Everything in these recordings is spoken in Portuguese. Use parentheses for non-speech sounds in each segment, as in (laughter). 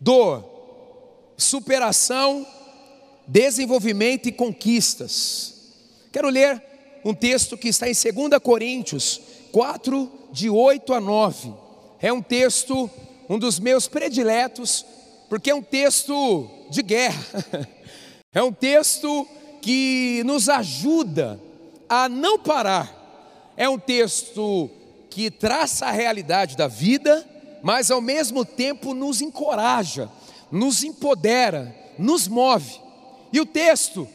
dor, superação, desenvolvimento e conquistas. Quero ler um texto que está em 2 Coríntios 4, de 8 a 9. É um texto, um dos meus prediletos, porque é um texto de guerra, (laughs) é um texto que nos ajuda a não parar, é um texto que traça a realidade da vida, mas ao mesmo tempo nos encoraja, nos empodera, nos move. E o texto,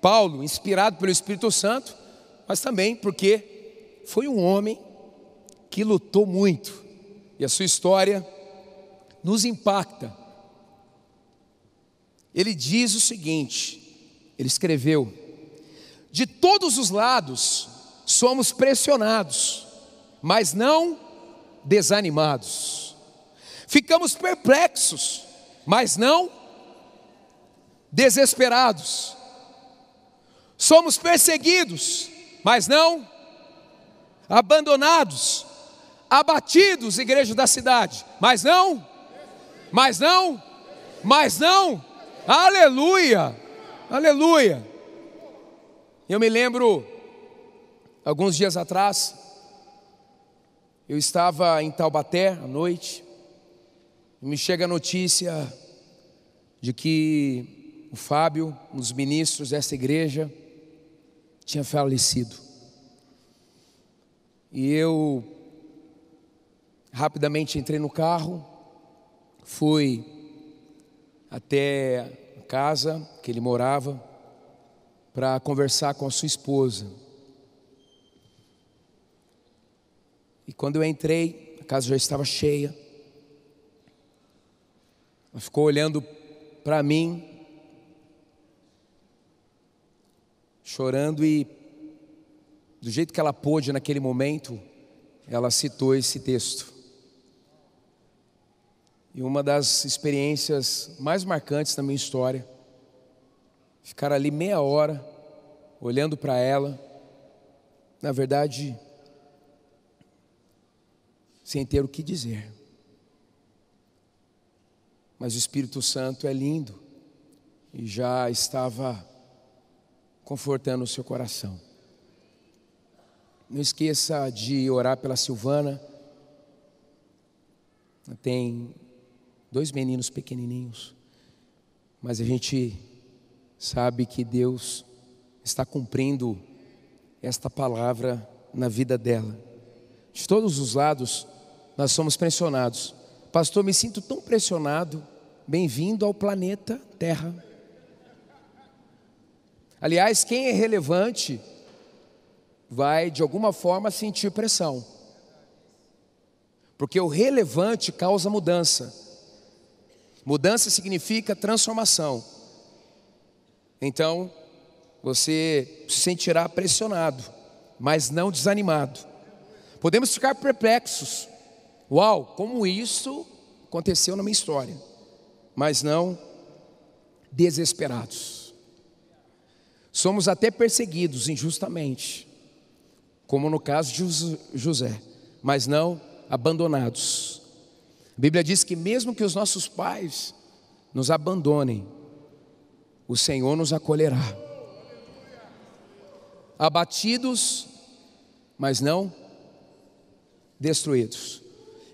Paulo, inspirado pelo Espírito Santo, mas também porque foi um homem que lutou muito, e a sua história nos impacta. Ele diz o seguinte: ele escreveu, de todos os lados somos pressionados, mas não desanimados. Ficamos perplexos, mas não desesperados. Somos perseguidos, mas não abandonados, abatidos, igreja da cidade, mas não, mas não, mas não, aleluia, aleluia. Eu me lembro, alguns dias atrás, eu estava em Taubaté à noite, e me chega a notícia de que o Fábio, um dos ministros dessa igreja, tinha falecido. E eu rapidamente entrei no carro, fui até a casa que ele morava para conversar com a sua esposa. E quando eu entrei, a casa já estava cheia. Ela ficou olhando para mim, chorando e do jeito que ela pôde naquele momento, ela citou esse texto. E uma das experiências mais marcantes da minha história, ficar ali meia hora olhando para ela, na verdade, sem ter o que dizer. Mas o Espírito Santo é lindo e já estava confortando o seu coração. Não esqueça de orar pela Silvana. Tem dois meninos pequenininhos, mas a gente sabe que Deus está cumprindo esta palavra na vida dela. De todos os lados, nós somos pressionados. Pastor, me sinto tão pressionado. Bem-vindo ao planeta Terra. Aliás, quem é relevante vai de alguma forma sentir pressão. Porque o relevante causa mudança. Mudança significa transformação. Então, você se sentirá pressionado, mas não desanimado. Podemos ficar perplexos. Uau, como isso aconteceu na minha história. Mas não desesperados. Somos até perseguidos injustamente, como no caso de José, mas não abandonados. A Bíblia diz que mesmo que os nossos pais nos abandonem, o Senhor nos acolherá. Abatidos, mas não destruídos.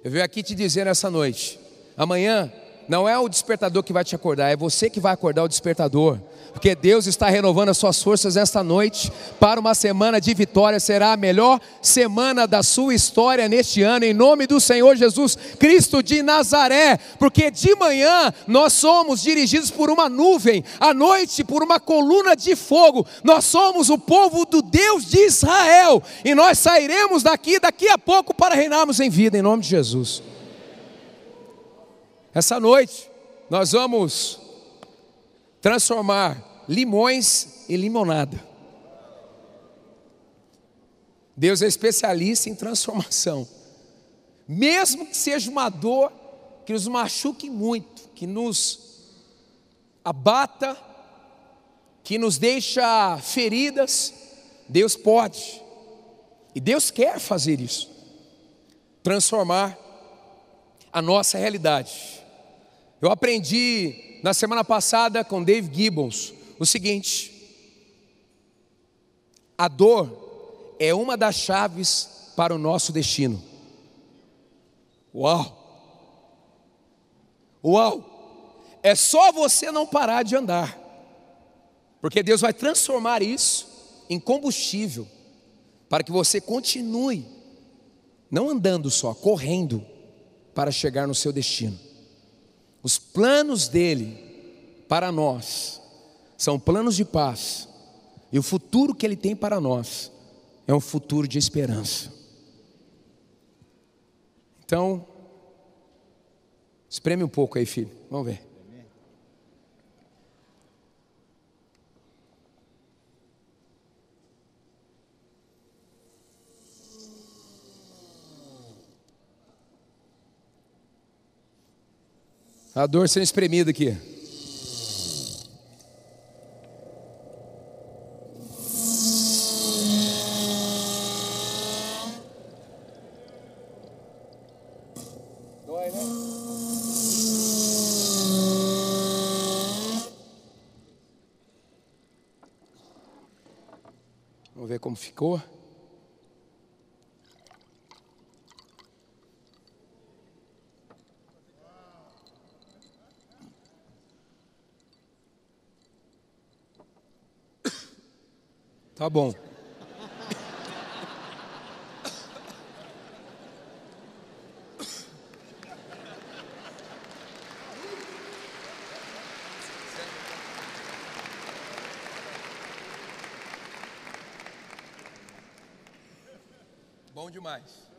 Eu venho aqui te dizer essa noite: amanhã não é o despertador que vai te acordar, é você que vai acordar o despertador porque Deus está renovando as suas forças esta noite para uma semana de vitória. Será a melhor semana da sua história neste ano, em nome do Senhor Jesus Cristo de Nazaré, porque de manhã nós somos dirigidos por uma nuvem, à noite por uma coluna de fogo. Nós somos o povo do Deus de Israel e nós sairemos daqui daqui a pouco para reinarmos em vida, em nome de Jesus. Essa noite nós vamos transformar limões em limonada. Deus é especialista em transformação. Mesmo que seja uma dor que nos machuque muito, que nos abata, que nos deixa feridas, Deus pode. E Deus quer fazer isso. Transformar a nossa realidade. Eu aprendi na semana passada com Dave Gibbons o seguinte: a dor é uma das chaves para o nosso destino. Uau! Uau! É só você não parar de andar, porque Deus vai transformar isso em combustível para que você continue, não andando só, correndo para chegar no seu destino. Os planos dele para nós são planos de paz, e o futuro que ele tem para nós é um futuro de esperança. Então, espreme um pouco aí, filho. Vamos ver. A dor sendo espremida aqui. Dói, né? Vamos ver como ficou. Bom demais.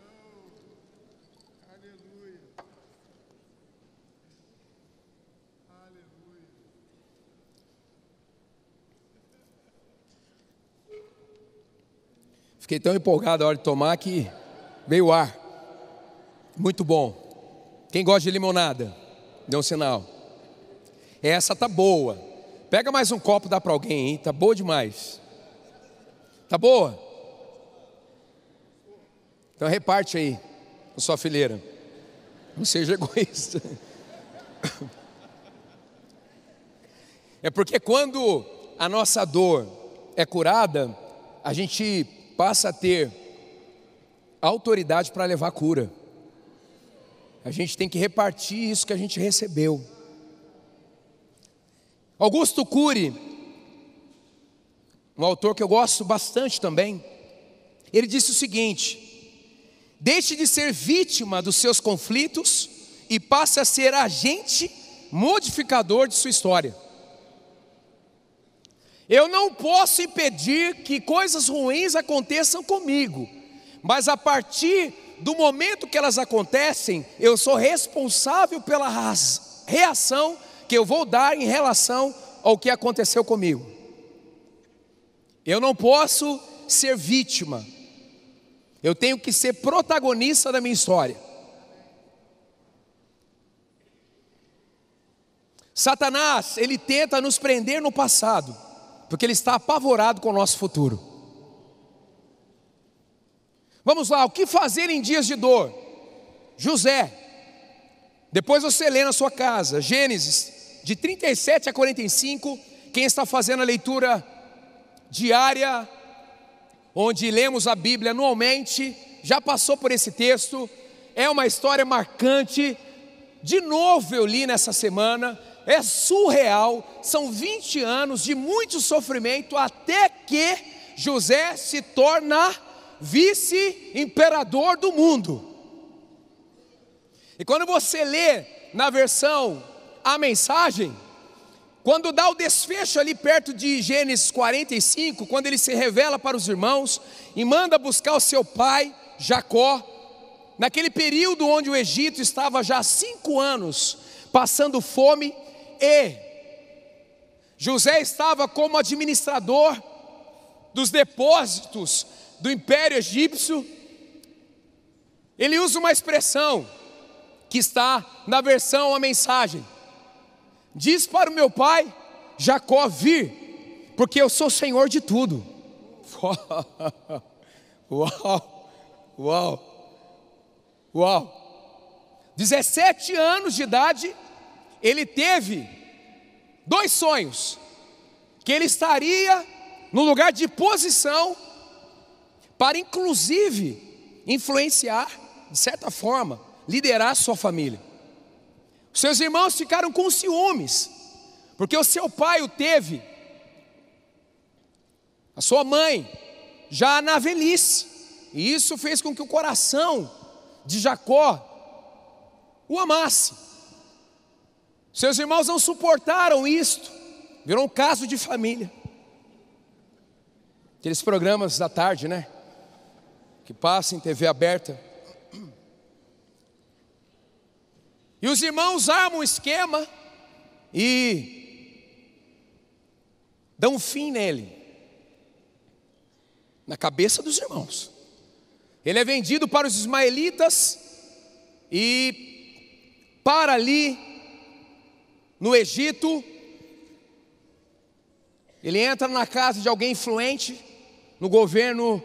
Fiquei tão empolgado a hora de tomar que veio o ar. Muito bom. Quem gosta de limonada? Dê um sinal. Essa tá boa. Pega mais um copo, dá para alguém, hein? Tá boa demais. Tá boa? Então reparte aí com sua fileira. Não seja (laughs) egoísta. É porque quando a nossa dor é curada, a gente passa a ter autoridade para levar cura. A gente tem que repartir isso que a gente recebeu. Augusto Cury, um autor que eu gosto bastante também, ele disse o seguinte: deixe de ser vítima dos seus conflitos e passe a ser agente modificador de sua história. Eu não posso impedir que coisas ruins aconteçam comigo, mas a partir do momento que elas acontecem, eu sou responsável pela reação que eu vou dar em relação ao que aconteceu comigo. Eu não posso ser vítima, eu tenho que ser protagonista da minha história. Satanás, ele tenta nos prender no passado porque ele está apavorado com o nosso futuro. Vamos lá, o que fazer em dias de dor? José, depois você lê na sua casa, Gênesis, de 37 a 45, quem está fazendo a leitura diária, onde lemos a Bíblia anualmente, já passou por esse texto, é uma história marcante. De novo eu li nessa semana, é surreal, são 20 anos de muito sofrimento até que José se torna vice-imperador do mundo. E quando você lê na versão a mensagem, quando dá o desfecho ali perto de Gênesis 45, quando ele se revela para os irmãos e manda buscar o seu pai, Jacó, naquele período onde o Egito estava já há cinco anos passando fome, e José estava como administrador dos depósitos do Império Egípcio. Ele usa uma expressão que está na versão a mensagem. Diz para o meu pai Jacó vir, porque eu sou senhor de tudo. (laughs) Uau! Uau! Uau! 17 anos de idade, ele teve dois sonhos: que ele estaria no lugar de posição para, inclusive, influenciar, de certa forma, liderar sua família. Seus irmãos ficaram com ciúmes, porque o seu pai o teve, a sua mãe, já na velhice, e isso fez com que o coração de Jacó o amasse. Seus irmãos não suportaram isto, virou um caso de família. Aqueles programas da tarde, né? Que passam em TV aberta. E os irmãos armam um esquema e dão fim nele, na cabeça dos irmãos. Ele é vendido para os ismaelitas e para ali no Egito, ele entra na casa de alguém influente no governo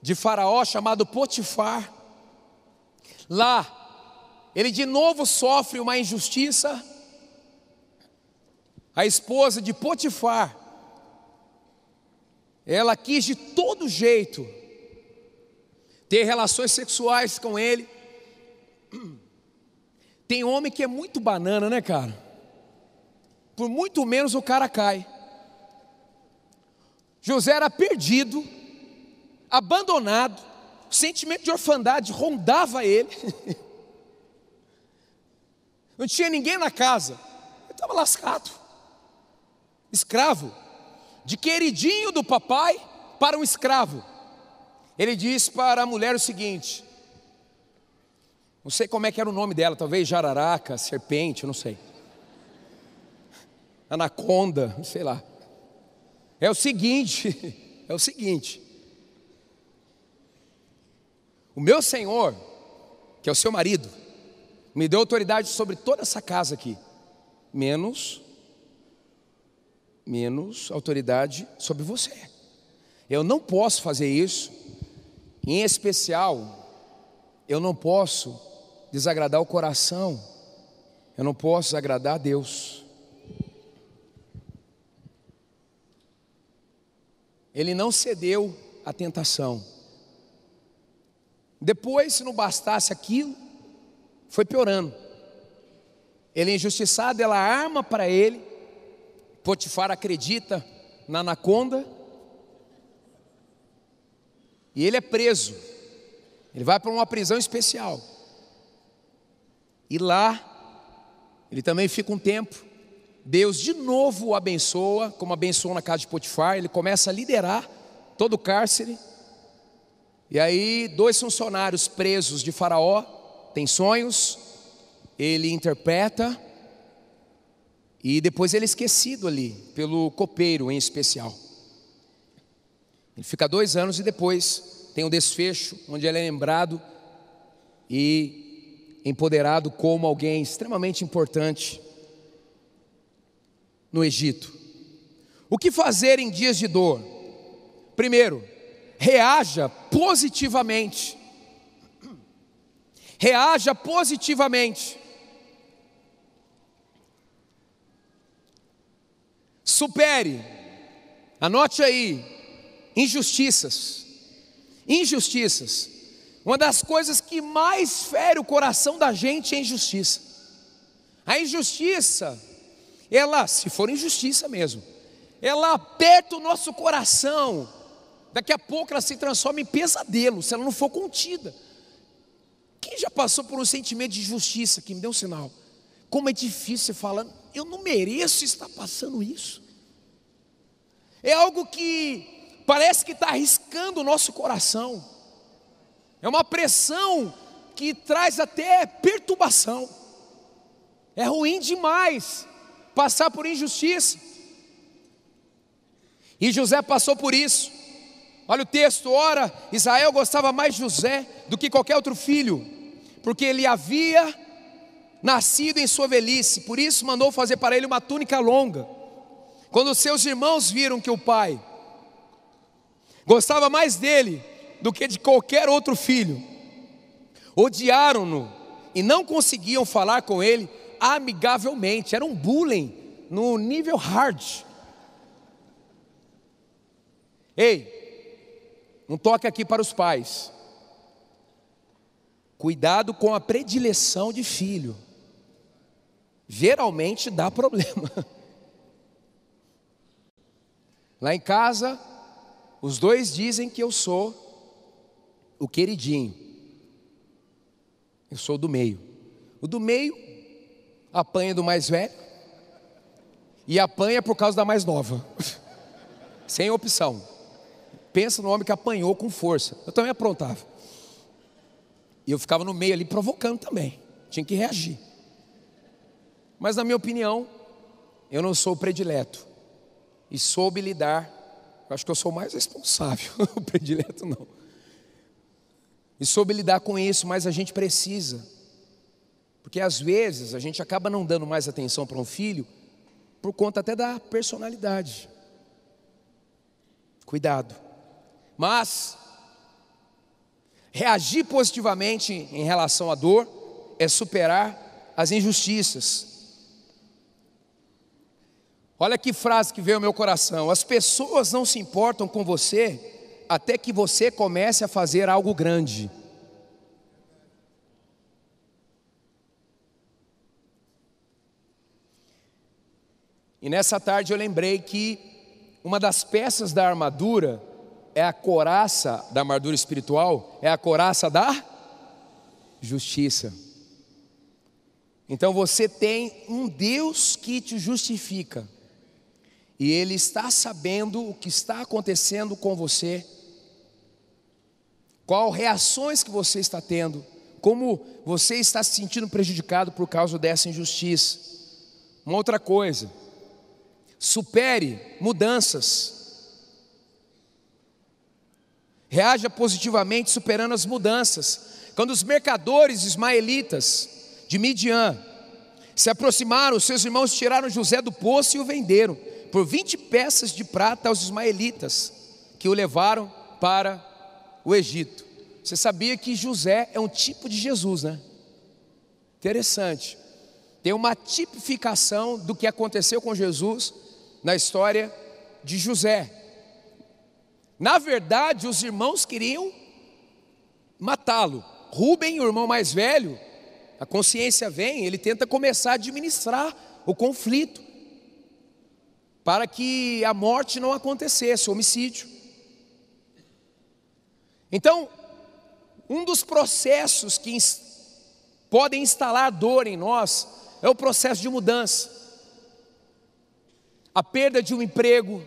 de Faraó chamado Potifar. Lá, ele de novo sofre uma injustiça. A esposa de Potifar, ela quis de todo jeito ter relações sexuais com ele. Tem homem que é muito banana, né, cara? Por muito menos o cara cai. José era perdido, abandonado, o sentimento de orfandade rondava ele. (laughs) Não tinha ninguém na casa, ele estava lascado, escravo, de queridinho do papai para um escravo. Ele diz para a mulher o seguinte: não sei como é que era o nome dela, talvez jararaca, serpente, não sei. Anaconda, sei lá. É o seguinte, (laughs) é o seguinte. O meu Senhor, que é o seu marido, me deu autoridade sobre toda essa casa aqui, menos menos autoridade sobre você. Eu não posso fazer isso. Em especial, eu não posso desagradar o coração, eu não posso desagradar a Deus. Ele não cedeu à tentação. Depois, se não bastasse aquilo, foi piorando. Ele é injustiçado, ela arma para ele. Potifar acredita na anaconda. E ele é preso. Ele vai para uma prisão especial. E lá, ele também fica um tempo. Deus de novo o abençoa, como abençoou na casa de Potifar. Ele começa a liderar todo o cárcere. E aí, dois funcionários presos de Faraó têm sonhos, ele interpreta, e depois ele é esquecido ali, pelo copeiro em especial. Ele fica dois anos e depois tem o um desfecho, onde ele é lembrado e empoderado como alguém extremamente importante no Egito. O que fazer em dias de dor? Primeiro, reaja positivamente. Reaja positivamente. Supere, anote aí, injustiças. Injustiças. Uma das coisas que mais fere o coração da gente é a injustiça. A injustiça, ela, se for injustiça mesmo, ela aperta o nosso coração. Daqui a pouco ela se transforma em pesadelo, se ela não for contida. Quem já passou por um sentimento de injustiça que me deu um sinal? Como é difícil falar, eu não mereço estar passando isso. É algo que parece que está arriscando o nosso coração. É uma pressão que traz até perturbação. É ruim demais passar por injustiça. E José passou por isso. Olha o texto, ora, Israel gostava mais de José do que qualquer outro filho, porque ele havia nascido em sua velhice, por isso mandou fazer para ele uma túnica longa. Quando seus irmãos viram que o pai gostava mais dele do que de qualquer outro filho. Odiaram-no e não conseguiam falar com ele, amigavelmente, era um bullying no nível hard. Ei, um toque aqui para os pais. Cuidado com a predileção de filho. Geralmente dá problema. (laughs) Lá em casa, os dois dizem que eu sou o queridinho. Eu sou do meio. O do meio apanha do mais velho e apanha por causa da mais nova. (laughs) Sem opção. Pensa no homem que apanhou com força. Eu também aprontava. E eu ficava no meio ali provocando também. Tinha que reagir. Mas na minha opinião, eu não sou o predileto. E soube lidar. Eu acho que eu sou mais responsável. (laughs) o predileto não. E soube lidar com isso, mas a gente precisa. Porque às vezes a gente acaba não dando mais atenção para um filho por conta até da personalidade. Cuidado. Mas reagir positivamente em relação à dor é superar as injustiças. Olha que frase que veio ao meu coração: as pessoas não se importam com você até que você comece a fazer algo grande. E nessa tarde eu lembrei que uma das peças da armadura é a coraça da armadura espiritual, é a coraça da justiça. Então você tem um Deus que te justifica, e Ele está sabendo o que está acontecendo com você qual reações que você está tendo, como você está se sentindo prejudicado por causa dessa injustiça. Uma outra coisa, supere mudanças. Reaja positivamente superando as mudanças. Quando os mercadores ismaelitas de Midian se aproximaram, seus irmãos tiraram José do poço e o venderam por 20 peças de prata aos ismaelitas, que o levaram para o Egito. Você sabia que José é um tipo de Jesus, né? Interessante. Tem uma tipificação do que aconteceu com Jesus na história de José. Na verdade, os irmãos queriam matá-lo. Rubem, o irmão mais velho, a consciência vem, ele tenta começar a administrar o conflito para que a morte não acontecesse, o homicídio. Então, um dos processos que podem instalar dor em nós é o processo de mudança. A perda de um emprego,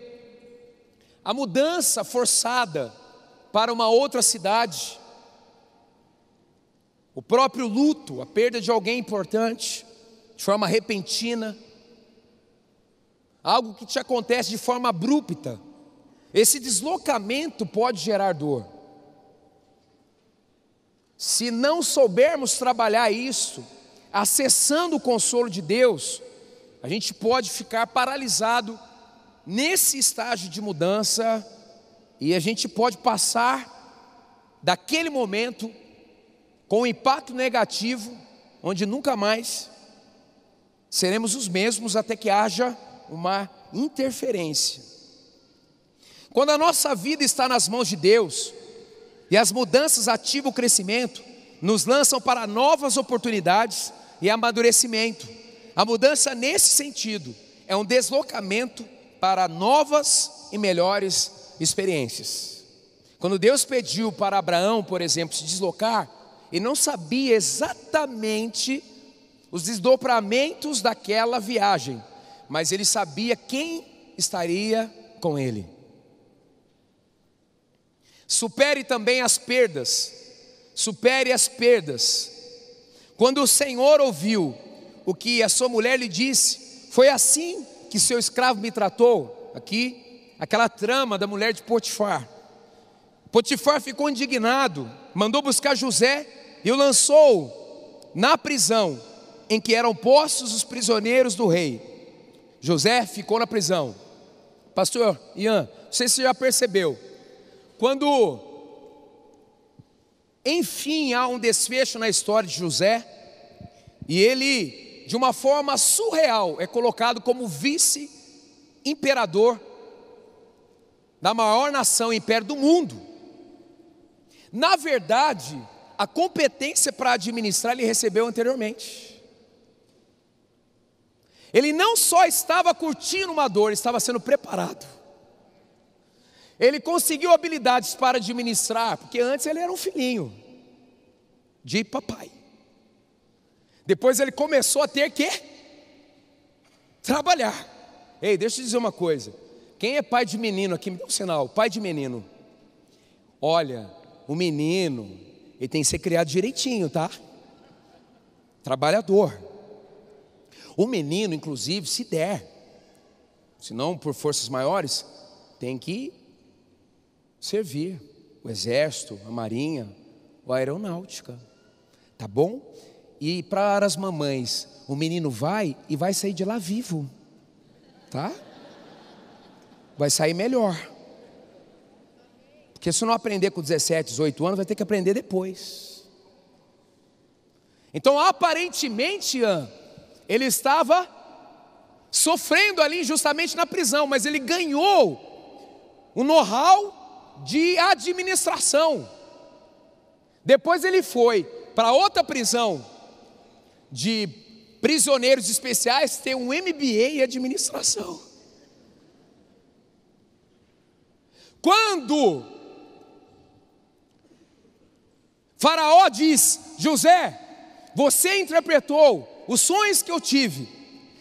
a mudança forçada para uma outra cidade, o próprio luto, a perda de alguém importante, de forma repentina, algo que te acontece de forma abrupta. Esse deslocamento pode gerar dor. Se não soubermos trabalhar isso, acessando o consolo de Deus, a gente pode ficar paralisado nesse estágio de mudança e a gente pode passar daquele momento com um impacto negativo, onde nunca mais seremos os mesmos até que haja uma interferência. Quando a nossa vida está nas mãos de Deus, e as mudanças ativam o crescimento, nos lançam para novas oportunidades e amadurecimento. A mudança nesse sentido é um deslocamento para novas e melhores experiências. Quando Deus pediu para Abraão, por exemplo, se deslocar, ele não sabia exatamente os desdobramentos daquela viagem, mas ele sabia quem estaria com ele. Supere também as perdas. Supere as perdas. Quando o Senhor ouviu o que a sua mulher lhe disse, foi assim que seu escravo me tratou. Aqui, aquela trama da mulher de Potifar. Potifar ficou indignado, mandou buscar José e o lançou na prisão em que eram postos os prisioneiros do rei. José ficou na prisão. Pastor Ian, não sei se você já percebeu, quando, enfim, há um desfecho na história de José, e ele de uma forma surreal, é colocado como vice-imperador da maior nação e império do mundo. Na verdade, a competência para administrar ele recebeu anteriormente. Ele não só estava curtindo uma dor, estava sendo preparado. Ele conseguiu habilidades para administrar, porque antes ele era um filhinho de papai. Depois ele começou a ter que trabalhar. Ei, deixa eu dizer uma coisa. Quem é pai de menino aqui? Me dá um sinal. Pai de menino. Olha, o menino, ele tem que ser criado direitinho, tá? Trabalhador. O menino, inclusive, se der, se não por forças maiores, tem que servir o exército, a marinha, a aeronáutica. Tá bom? E para as mamães, o menino vai e vai sair de lá vivo, tá? Vai sair melhor. Porque se não aprender com 17, 18 anos, vai ter que aprender depois. Então, aparentemente, ele estava sofrendo ali justamente na prisão, mas ele ganhou o know-how de administração. Depois ele foi para outra prisão de prisioneiros especiais ter um MBA em administração. Quando Faraó diz: José, você interpretou os sonhos que eu tive,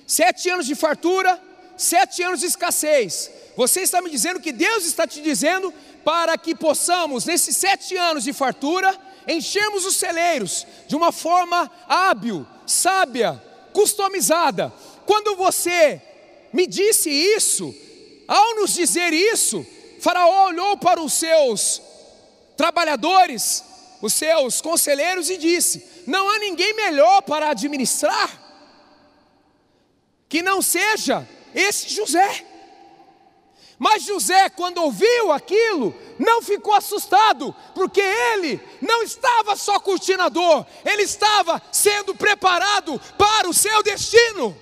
sete anos de fartura, sete anos de escassez. Você está me dizendo que Deus está te dizendo para que possamos, nesses sete anos de fartura, enchermos os celeiros de uma forma hábil, sábia, customizada. Quando você me disse isso, ao nos dizer isso, Faraó olhou para os seus trabalhadores, os seus conselheiros e disse: Não há ninguém melhor para administrar que não seja esse José. Mas José, quando ouviu aquilo, não ficou assustado, porque ele não estava só curtindo a dor, ele estava sendo preparado para o seu destino.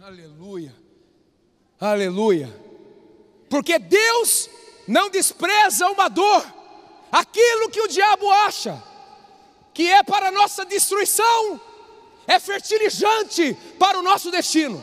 Aleluia, aleluia, porque Deus não despreza uma dor, aquilo que o diabo acha que é para nossa destruição, é fertilizante para o nosso destino.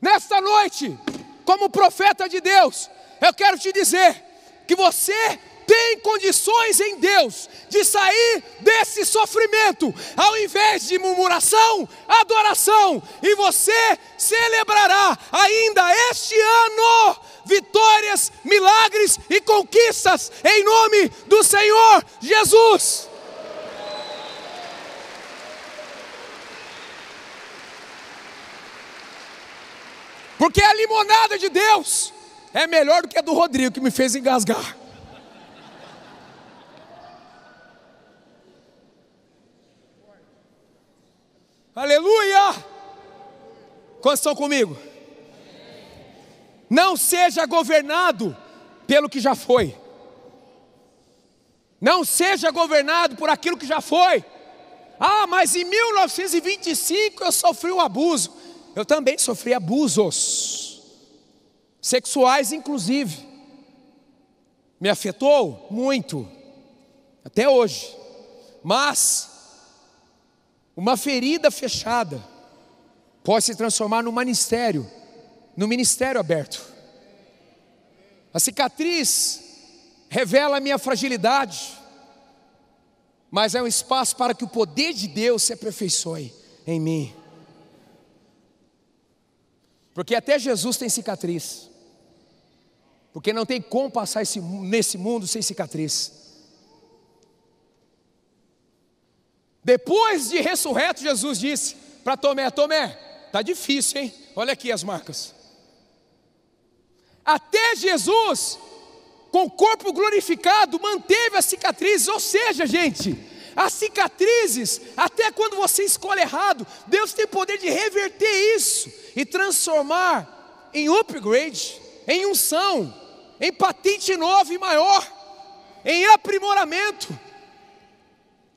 Nesta noite, como profeta de Deus, eu quero te dizer que você tem condições em Deus de sair desse sofrimento, ao invés de murmuração, adoração, e você celebrará ainda este ano vitórias, milagres e conquistas em nome do Senhor Jesus. Porque a limonada de Deus é melhor do que a do Rodrigo, que me fez engasgar. Aleluia! Quantos estão comigo? Não seja governado pelo que já foi. Não seja governado por aquilo que já foi. Ah, mas em 1925 eu sofri um abuso. Eu também sofri abusos, sexuais inclusive. Me afetou muito, até hoje. Mas, uma ferida fechada pode se transformar no ministério, no ministério aberto. A cicatriz revela a minha fragilidade, mas é um espaço para que o poder de Deus se aperfeiçoe em mim. Porque até Jesus tem cicatriz. Porque não tem como passar esse, nesse mundo sem cicatriz. Depois de ressurreto, Jesus disse para Tomé: Tomé, tá difícil, hein? Olha aqui as marcas. Até Jesus, com o corpo glorificado, manteve as cicatrizes. Ou seja, gente, as cicatrizes, até quando você escolhe errado, Deus tem poder de reverter isso e transformar em upgrade, em unção, em patente nova e maior. em aprimoramento,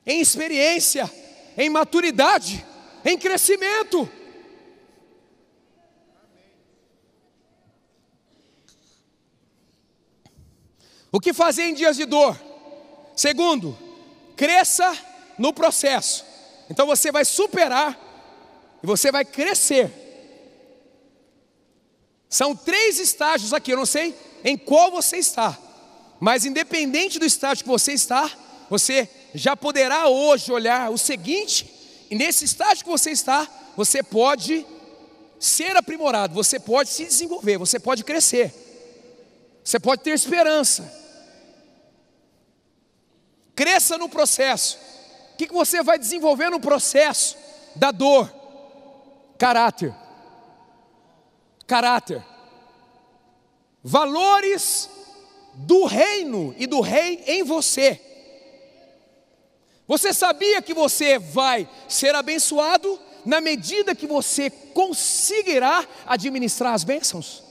em experiência, em maturidade, em crescimento. O que fazer em dias de dor? Segundo, cresça no processo. Então você vai superar e você vai crescer. São três estágios aqui, eu não sei em qual você está, mas independente do estágio que você está, você já poderá hoje olhar o seguinte, e nesse estágio que você está, você pode ser aprimorado, você pode se desenvolver, você pode crescer, você pode ter esperança. Cresça no processo. O que você vai desenvolver no processo da dor? Caráter. Caráter. Valores do reino e do rei em você. Você sabia que você vai ser abençoado na medida que você conseguirá administrar as bênçãos?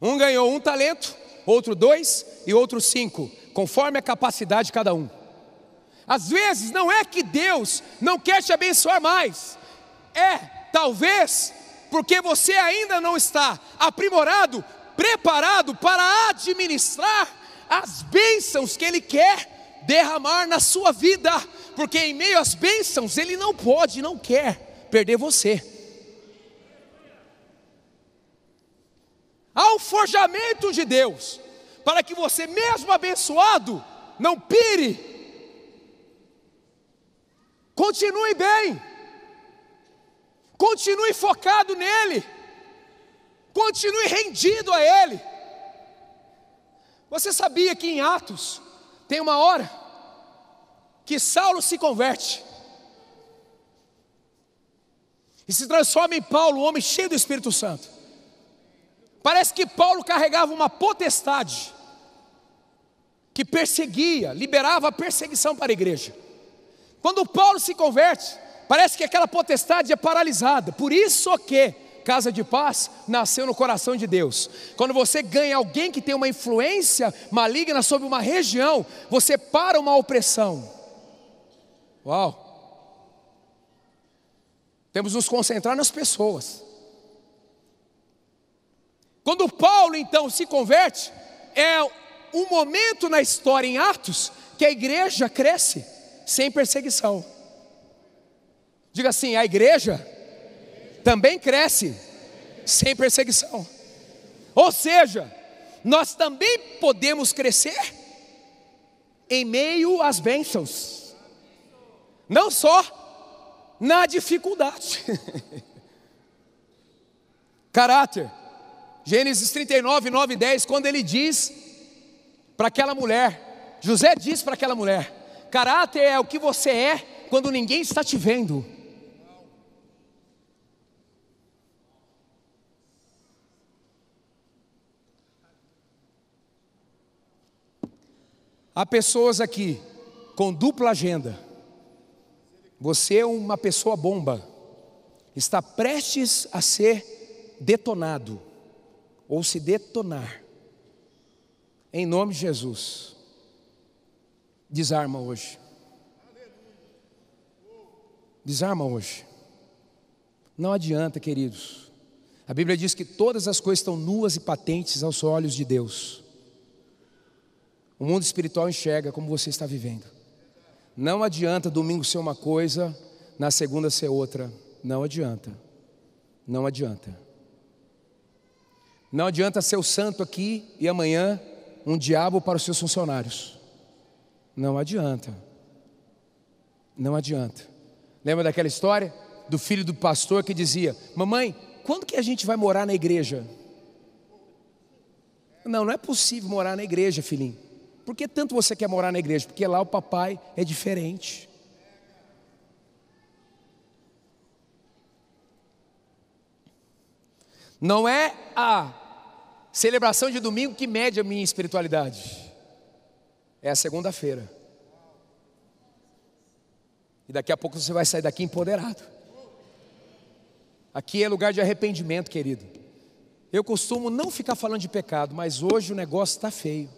Um ganhou um talento, outro dois e outro cinco conforme a capacidade de cada um. Às vezes não é que Deus não quer te abençoar mais, é talvez porque você ainda não está aprimorado, preparado para administrar as bênçãos que Ele quer derramar na sua vida, porque em meio às bênçãos Ele não pode, não quer perder você. Há forjamento de Deus, para que você, mesmo abençoado, não pire. Continue bem, continue focado nele, continue rendido a ele. Você sabia que em Atos tem uma hora que Saulo se converte e se transforma em Paulo, um homem cheio do Espírito Santo. Parece que Paulo carregava uma potestade que perseguia, liberava a perseguição para a igreja. Quando Paulo se converte, parece que aquela potestade é paralisada. Por isso que casa de paz nasceu no coração de Deus. Quando você ganha alguém que tem uma influência maligna sobre uma região, você para uma opressão. Uau! Temos nos concentrar nas pessoas. Quando Paulo então se converte, é um momento na história em Atos que a igreja cresce sem perseguição. Diga assim: a igreja também cresce sem perseguição. Ou seja, nós também podemos crescer em meio às bênçãos, não só na dificuldade. (laughs) Caráter, Gênesis 39, 9 e 10, quando ele diz para aquela mulher. José diz para aquela mulher: caráter é o que você é quando ninguém está te vendo. Há pessoas aqui com dupla agenda. Você é uma pessoa bomba, está prestes a ser detonado ou se detonar. Em nome de Jesus. Desarma hoje. Desarma hoje. Não adianta, queridos. A Bíblia diz que todas as coisas estão nuas e patentes aos olhos de Deus. O mundo espiritual enxerga como você está vivendo. Não adianta domingo ser uma coisa, na segunda ser outra. Não adianta. Não adianta. Não adianta ser o santo aqui e amanhã um diabo para os seus funcionários. Não adianta. Não adianta. Lembra daquela história do filho do pastor que dizia: Mamãe, quando que a gente vai morar na igreja? Não, não é possível morar na igreja, filhinho. Por que tanto você quer morar na igreja? Porque lá o papai é diferente. Não é a Celebração de domingo que mede a minha espiritualidade. É a segunda-feira. E daqui a pouco você vai sair daqui empoderado. Aqui é lugar de arrependimento, querido. Eu costumo não ficar falando de pecado, mas hoje o negócio está feio.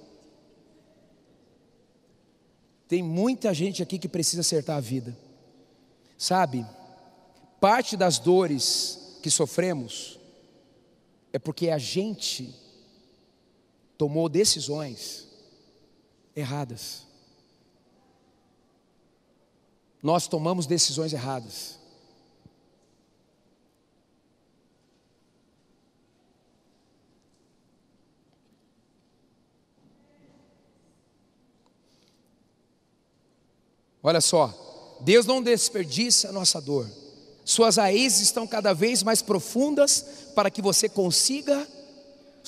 Tem muita gente aqui que precisa acertar a vida. Sabe, parte das dores que sofremos é porque a gente tomou decisões erradas. Nós tomamos decisões erradas. Olha só, Deus não desperdiça a nossa dor. Suas raízes estão cada vez mais profundas para que você consiga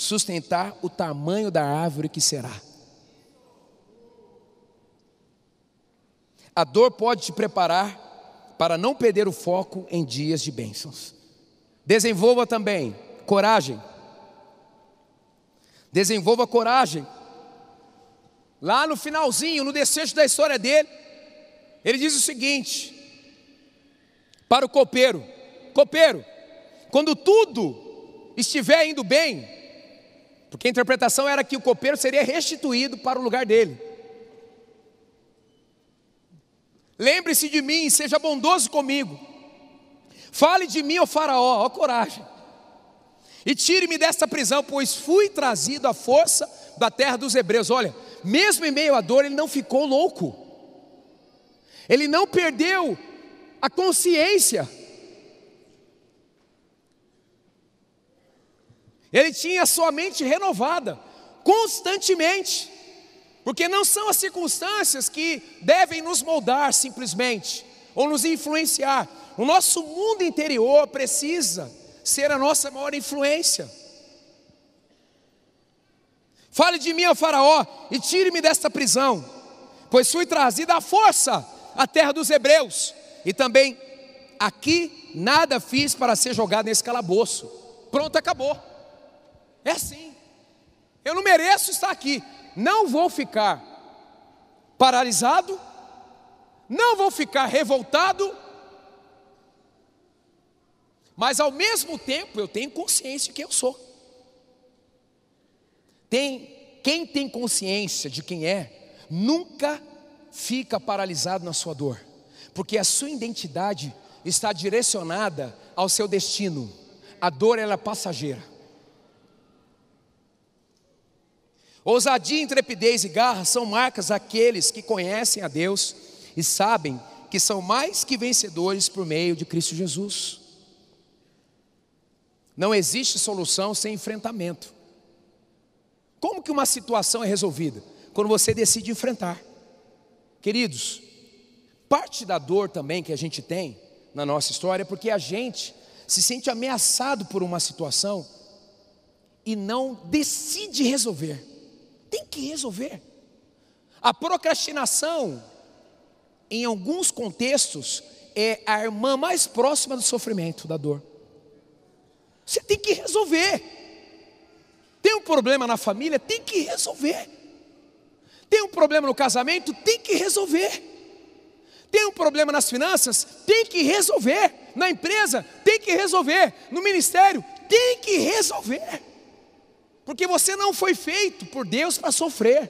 sustentar o tamanho da árvore que será. A dor pode te preparar para não perder o foco em dias de bênçãos. Desenvolva também coragem. Desenvolva coragem. Lá no finalzinho, no desfecho da história dele, ele diz o seguinte: para o copeiro, copeiro, quando tudo estiver indo bem, porque a interpretação era que o copeiro seria restituído para o lugar dele. Lembre-se de mim, seja bondoso comigo. Fale de mim, ó Faraó, ó coragem. E tire-me desta prisão, pois fui trazido à força da terra dos hebreus. Olha, mesmo em meio à dor, ele não ficou louco. Ele não perdeu a consciência. Ele tinha sua mente renovada constantemente. Porque não são as circunstâncias que devem nos moldar simplesmente, ou nos influenciar. O nosso mundo interior precisa ser a nossa maior influência. Fale de mim ao Faraó e tire-me desta prisão, pois fui trazido à força à terra dos hebreus, e também aqui nada fiz para ser jogado nesse calabouço. Pronto, acabou. É assim. Eu não mereço estar aqui, não vou ficar paralisado, não vou ficar revoltado, mas ao mesmo tempo eu tenho consciência de quem eu sou. Tem, quem tem consciência de quem é, nunca fica paralisado na sua dor, porque a sua identidade está direcionada ao seu destino. A dor ela é passageira. Ousadia, intrepidez e garra são marcas daqueles que conhecem a Deus e sabem que são mais que vencedores por meio de Cristo Jesus. Não existe solução sem enfrentamento. Como que uma situação é resolvida? Quando você decide enfrentar. Queridos, parte da dor também que a gente tem na nossa história é porque a gente se sente ameaçado por uma situação e não decide resolver. Tem que resolver. A procrastinação, em alguns contextos, é a irmã mais próxima do sofrimento, da dor. Você tem que resolver. Tem um problema na família, tem que resolver. Tem um problema no casamento, tem que resolver. Tem um problema nas finanças, tem que resolver. Na empresa, tem que resolver. No ministério, tem que resolver. Porque você não foi feito por Deus para sofrer.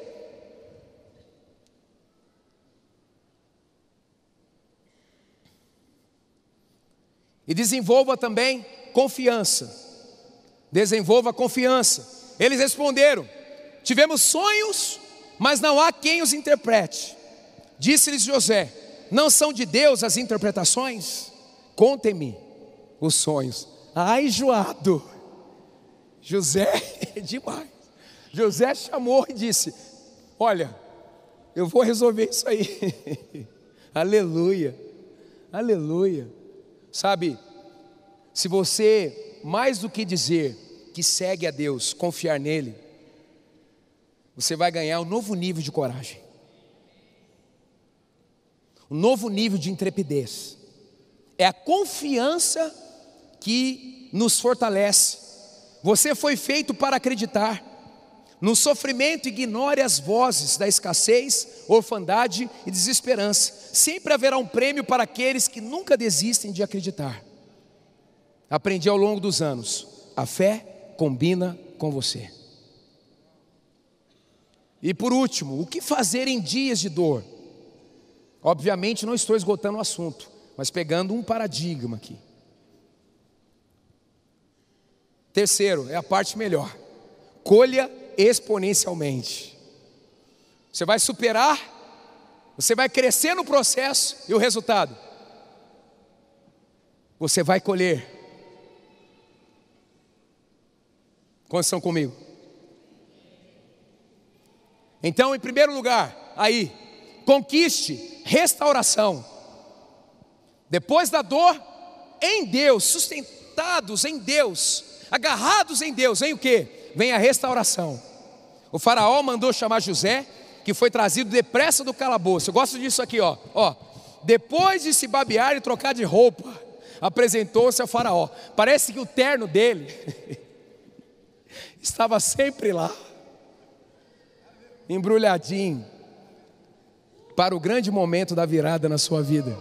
E desenvolva também confiança. Desenvolva confiança. Eles responderam: Tivemos sonhos, mas não há quem os interprete. Disse-lhes José: Não são de Deus as interpretações? Contem-me os sonhos. Ai, joado. José (laughs) é demais. José chamou e disse: Olha, eu vou resolver isso aí. (laughs) aleluia, aleluia. Sabe, se você, mais do que dizer que segue a Deus, confiar nele, você vai ganhar um novo nível de coragem, um novo nível de intrepidez. É a confiança que nos fortalece você foi feito para acreditar. No sofrimento, ignore as vozes da escassez, orfandade e desesperança. Sempre haverá um prêmio para aqueles que nunca desistem de acreditar. Aprendi ao longo dos anos: a fé combina com você. E por último, o que fazer em dias de dor? Obviamente não estou esgotando o assunto, mas pegando um paradigma aqui. Terceiro, é a parte melhor. Colha exponencialmente. Você vai superar, você vai crescer no processo e o resultado? Você vai colher. Quantos estão comigo? Então, em primeiro lugar, aí, conquiste restauração. Depois da dor, em Deus, sustentados em Deus, agarrados em Deus, vem o que? Vem a restauração. O faraó mandou chamar José, que foi trazido depressa do calabouço. Eu gosto disso aqui, ó. ó. Depois de se babear e trocar de roupa, apresentou-se ao faraó. Parece que o terno dele (laughs) estava sempre lá, embrulhadinho, para o grande momento da virada na sua vida.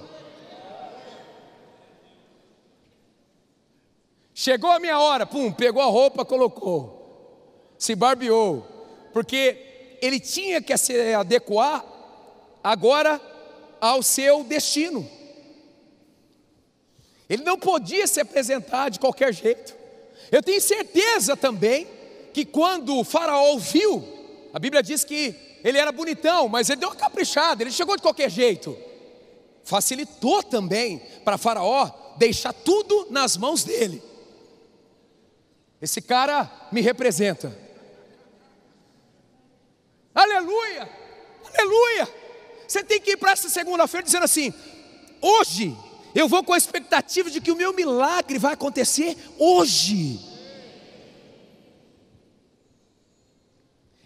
Chegou a minha hora, pum, pegou a roupa, colocou, se barbeou, porque ele tinha que se adequar agora ao seu destino. Ele não podia se apresentar de qualquer jeito. Eu tenho certeza também que quando o faraó viu, a Bíblia diz que ele era bonitão, mas ele deu uma caprichada, ele chegou de qualquer jeito. Facilitou também para faraó deixar tudo nas mãos dele. Esse cara me representa. Aleluia! Aleluia! Você tem que ir para essa segunda-feira dizendo assim: hoje eu vou com a expectativa de que o meu milagre vai acontecer hoje.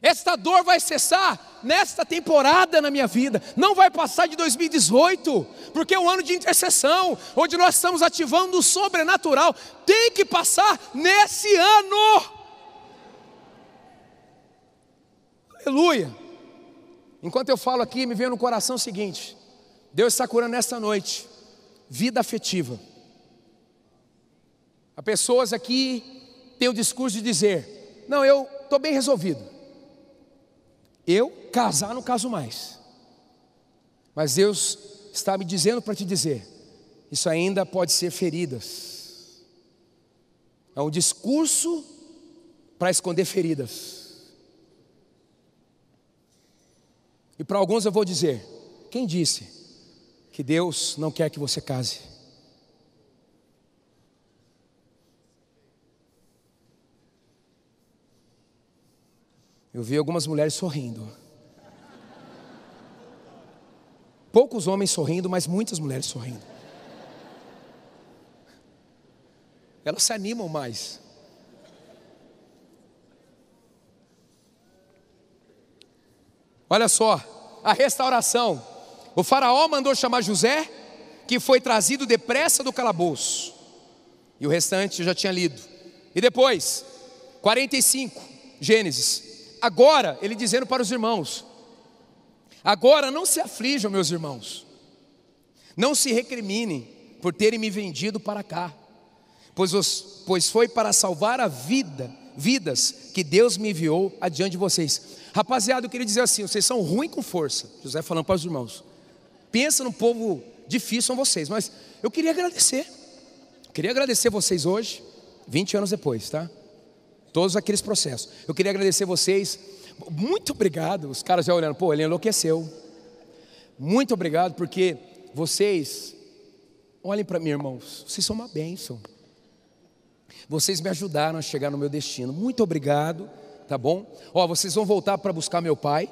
Esta dor vai cessar nesta temporada na minha vida, não vai passar de 2018, porque é um ano de intercessão, onde nós estamos ativando o sobrenatural, tem que passar nesse ano. Aleluia. Enquanto eu falo aqui, me veio no coração o seguinte: Deus está curando nesta noite, vida afetiva. Há pessoas aqui têm o discurso de dizer: Não, eu estou bem resolvido. Eu casar não caso mais. Mas Deus está me dizendo para te dizer: isso ainda pode ser feridas. É um discurso para esconder feridas. E para alguns eu vou dizer: quem disse que Deus não quer que você case? Eu vi algumas mulheres sorrindo. Poucos homens sorrindo, mas muitas mulheres sorrindo. Elas se animam mais. Olha só, a restauração. O faraó mandou chamar José, que foi trazido depressa do calabouço. E o restante eu já tinha lido. E depois, 45, Gênesis agora, ele dizendo para os irmãos: agora não se aflijam, meus irmãos, não se recriminem por terem me vendido para cá, pois, os, pois foi para salvar a vida, vidas que Deus me enviou adiante de vocês. Rapaziada, eu queria dizer assim: vocês são ruins com força. José falando para os irmãos. Pensa no povo difícil são vocês, mas eu queria agradecer. Queria agradecer vocês hoje, 20 anos depois, tá? Todos aqueles processos. Eu queria agradecer vocês. Muito obrigado. Os caras já olhando, pô, ele enlouqueceu. Muito obrigado, porque vocês, olhem para mim, irmãos, vocês são uma bênção. Vocês me ajudaram a chegar no meu destino. Muito obrigado, tá bom? Ó, vocês vão voltar para buscar meu pai.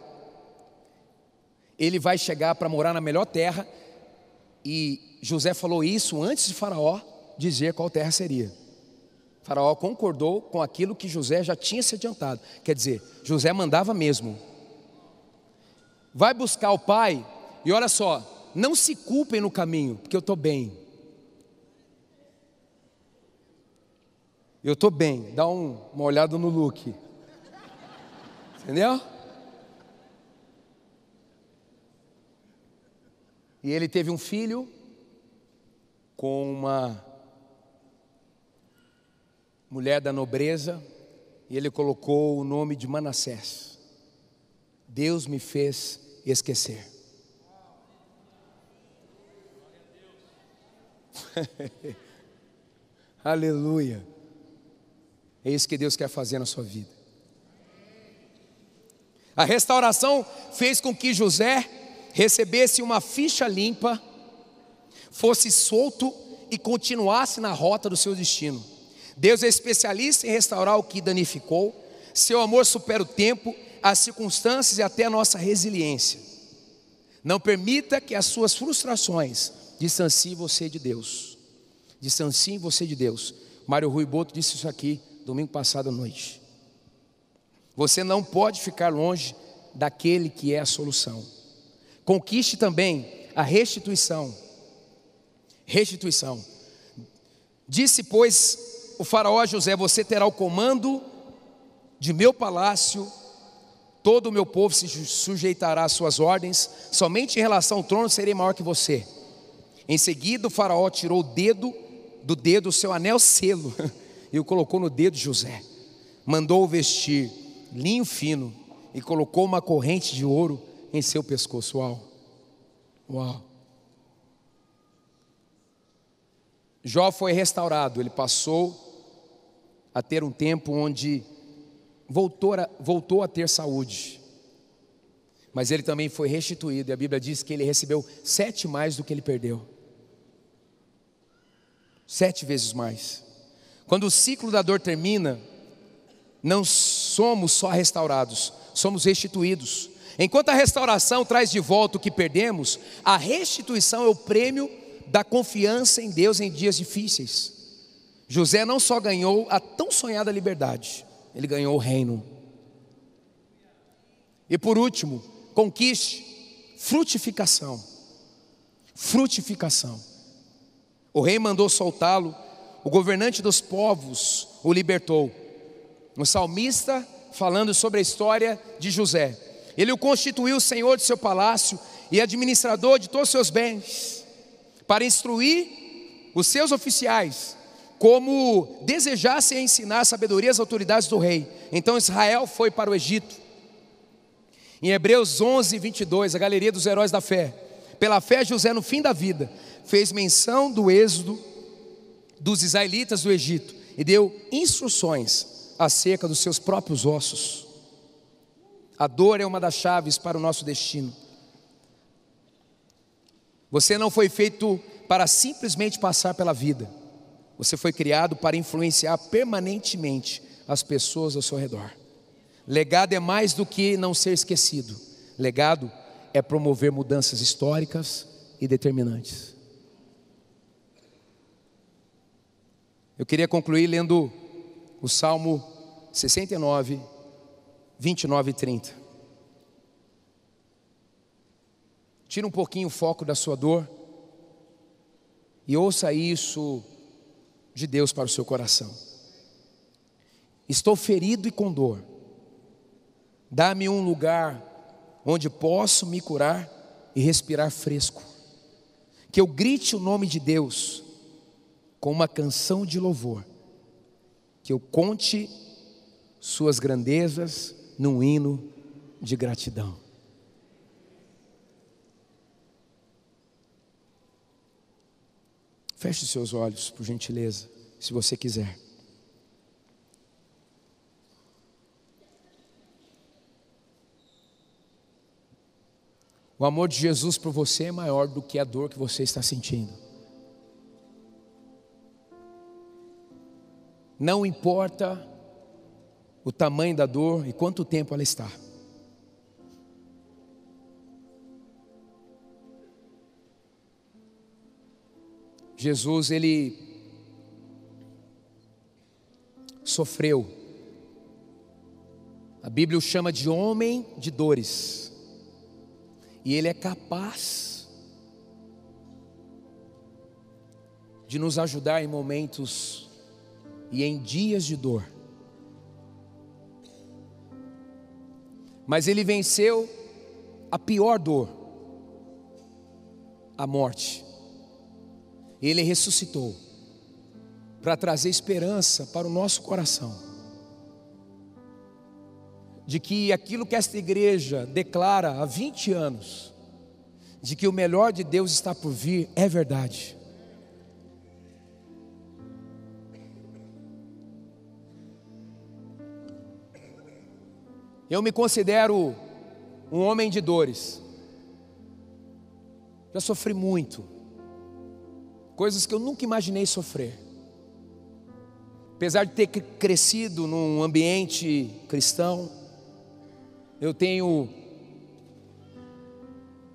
Ele vai chegar para morar na melhor terra. E José falou isso antes de Faraó dizer qual terra seria. Faraó concordou com aquilo que José já tinha se adiantado. Quer dizer, José mandava mesmo. Vai buscar o pai e olha só, não se culpem no caminho, porque eu estou bem. Eu estou bem, dá um, uma olhada no look. Entendeu? E ele teve um filho com uma mulher da nobreza, e ele colocou o nome de Manassés. Deus me fez esquecer. (laughs) Aleluia. É isso que Deus quer fazer na sua vida. A restauração fez com que José recebesse uma ficha limpa, fosse solto e continuasse na rota do seu destino. Deus é especialista em restaurar o que danificou, seu amor supera o tempo, as circunstâncias e até a nossa resiliência. Não permita que as suas frustrações distanciem você de Deus. Distanciem você de Deus. Mário Rui Boto disse isso aqui domingo passado à noite. Você não pode ficar longe daquele que é a solução. Conquiste também a restituição. Restituição. Disse, pois, o faraó José: Você terá o comando de meu palácio, todo o meu povo se sujeitará às suas ordens, somente em relação ao trono serei maior que você. Em seguida, o faraó tirou o dedo do dedo o seu anel selo (laughs) e o colocou no dedo de José. Mandou-o vestir linho fino e colocou uma corrente de ouro em seu pescoço. Uau! Uau! Jó foi restaurado, ele passou a ter um tempo onde voltou a, voltou a ter saúde, mas ele também foi restituído, e a Bíblia diz que ele recebeu sete mais do que ele perdeu sete vezes mais. Quando o ciclo da dor termina, não somos só restaurados, somos restituídos. Enquanto a restauração traz de volta o que perdemos, a restituição é o prêmio da confiança em Deus em dias difíceis. José não só ganhou a tão sonhada liberdade, ele ganhou o reino. E por último, conquiste frutificação. Frutificação. O rei mandou soltá-lo, o governante dos povos o libertou. O salmista, falando sobre a história de José, ele o constituiu senhor de seu palácio e administrador de todos os seus bens, para instruir os seus oficiais, como desejasse ensinar sabedoria às autoridades do rei. Então Israel foi para o Egito. Em Hebreus 11, 22, a galeria dos heróis da fé. Pela fé, José, no fim da vida, fez menção do êxodo dos israelitas do Egito e deu instruções acerca dos seus próprios ossos. A dor é uma das chaves para o nosso destino. Você não foi feito para simplesmente passar pela vida. Você foi criado para influenciar permanentemente as pessoas ao seu redor. Legado é mais do que não ser esquecido. Legado é promover mudanças históricas e determinantes. Eu queria concluir lendo o Salmo 69, 29 e 30. Tira um pouquinho o foco da sua dor e ouça isso de Deus para o seu coração. Estou ferido e com dor. Dá-me um lugar onde posso me curar e respirar fresco. Que eu grite o nome de Deus com uma canção de louvor. Que eu conte suas grandezas num hino de gratidão. Feche seus olhos, por gentileza, se você quiser. O amor de Jesus por você é maior do que a dor que você está sentindo. Não importa o tamanho da dor e quanto tempo ela está. Jesus, ele sofreu. A Bíblia o chama de homem de dores. E ele é capaz de nos ajudar em momentos e em dias de dor. Mas ele venceu a pior dor, a morte. Ele ressuscitou para trazer esperança para o nosso coração. De que aquilo que esta igreja declara há 20 anos, de que o melhor de Deus está por vir, é verdade. Eu me considero um homem de dores. Já sofri muito. Coisas que eu nunca imaginei sofrer. Apesar de ter crescido num ambiente cristão, eu tenho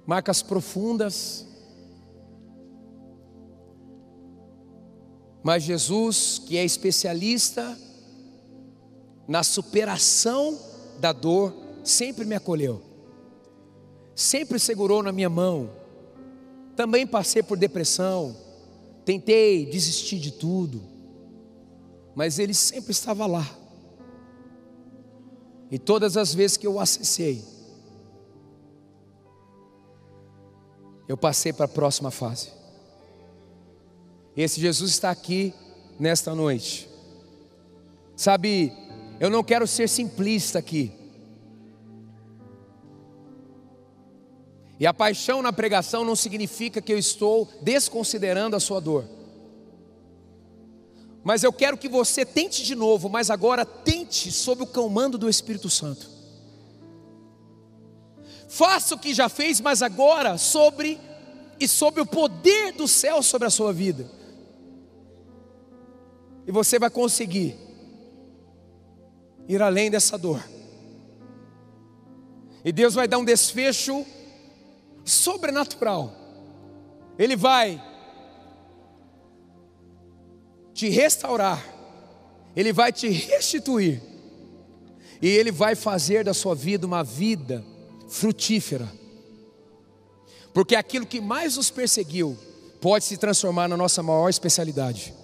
marcas profundas. Mas Jesus, que é especialista na superação da dor, sempre me acolheu, sempre segurou na minha mão. Também passei por depressão, tentei desistir de tudo, mas Ele sempre estava lá. E todas as vezes que eu acessei, eu passei para a próxima fase. Esse Jesus está aqui nesta noite. Sabe, eu não quero ser simplista aqui. E a paixão na pregação não significa que eu estou desconsiderando a sua dor. Mas eu quero que você tente de novo, mas agora tente sob o comando do Espírito Santo. Faça o que já fez, mas agora sobre e sob o poder do céu sobre a sua vida. E você vai conseguir ir além dessa dor. E Deus vai dar um desfecho sobrenatural. Ele vai te restaurar, Ele vai te restituir, e Ele vai fazer da sua vida uma vida frutífera, porque aquilo que mais nos perseguiu pode se transformar na nossa maior especialidade.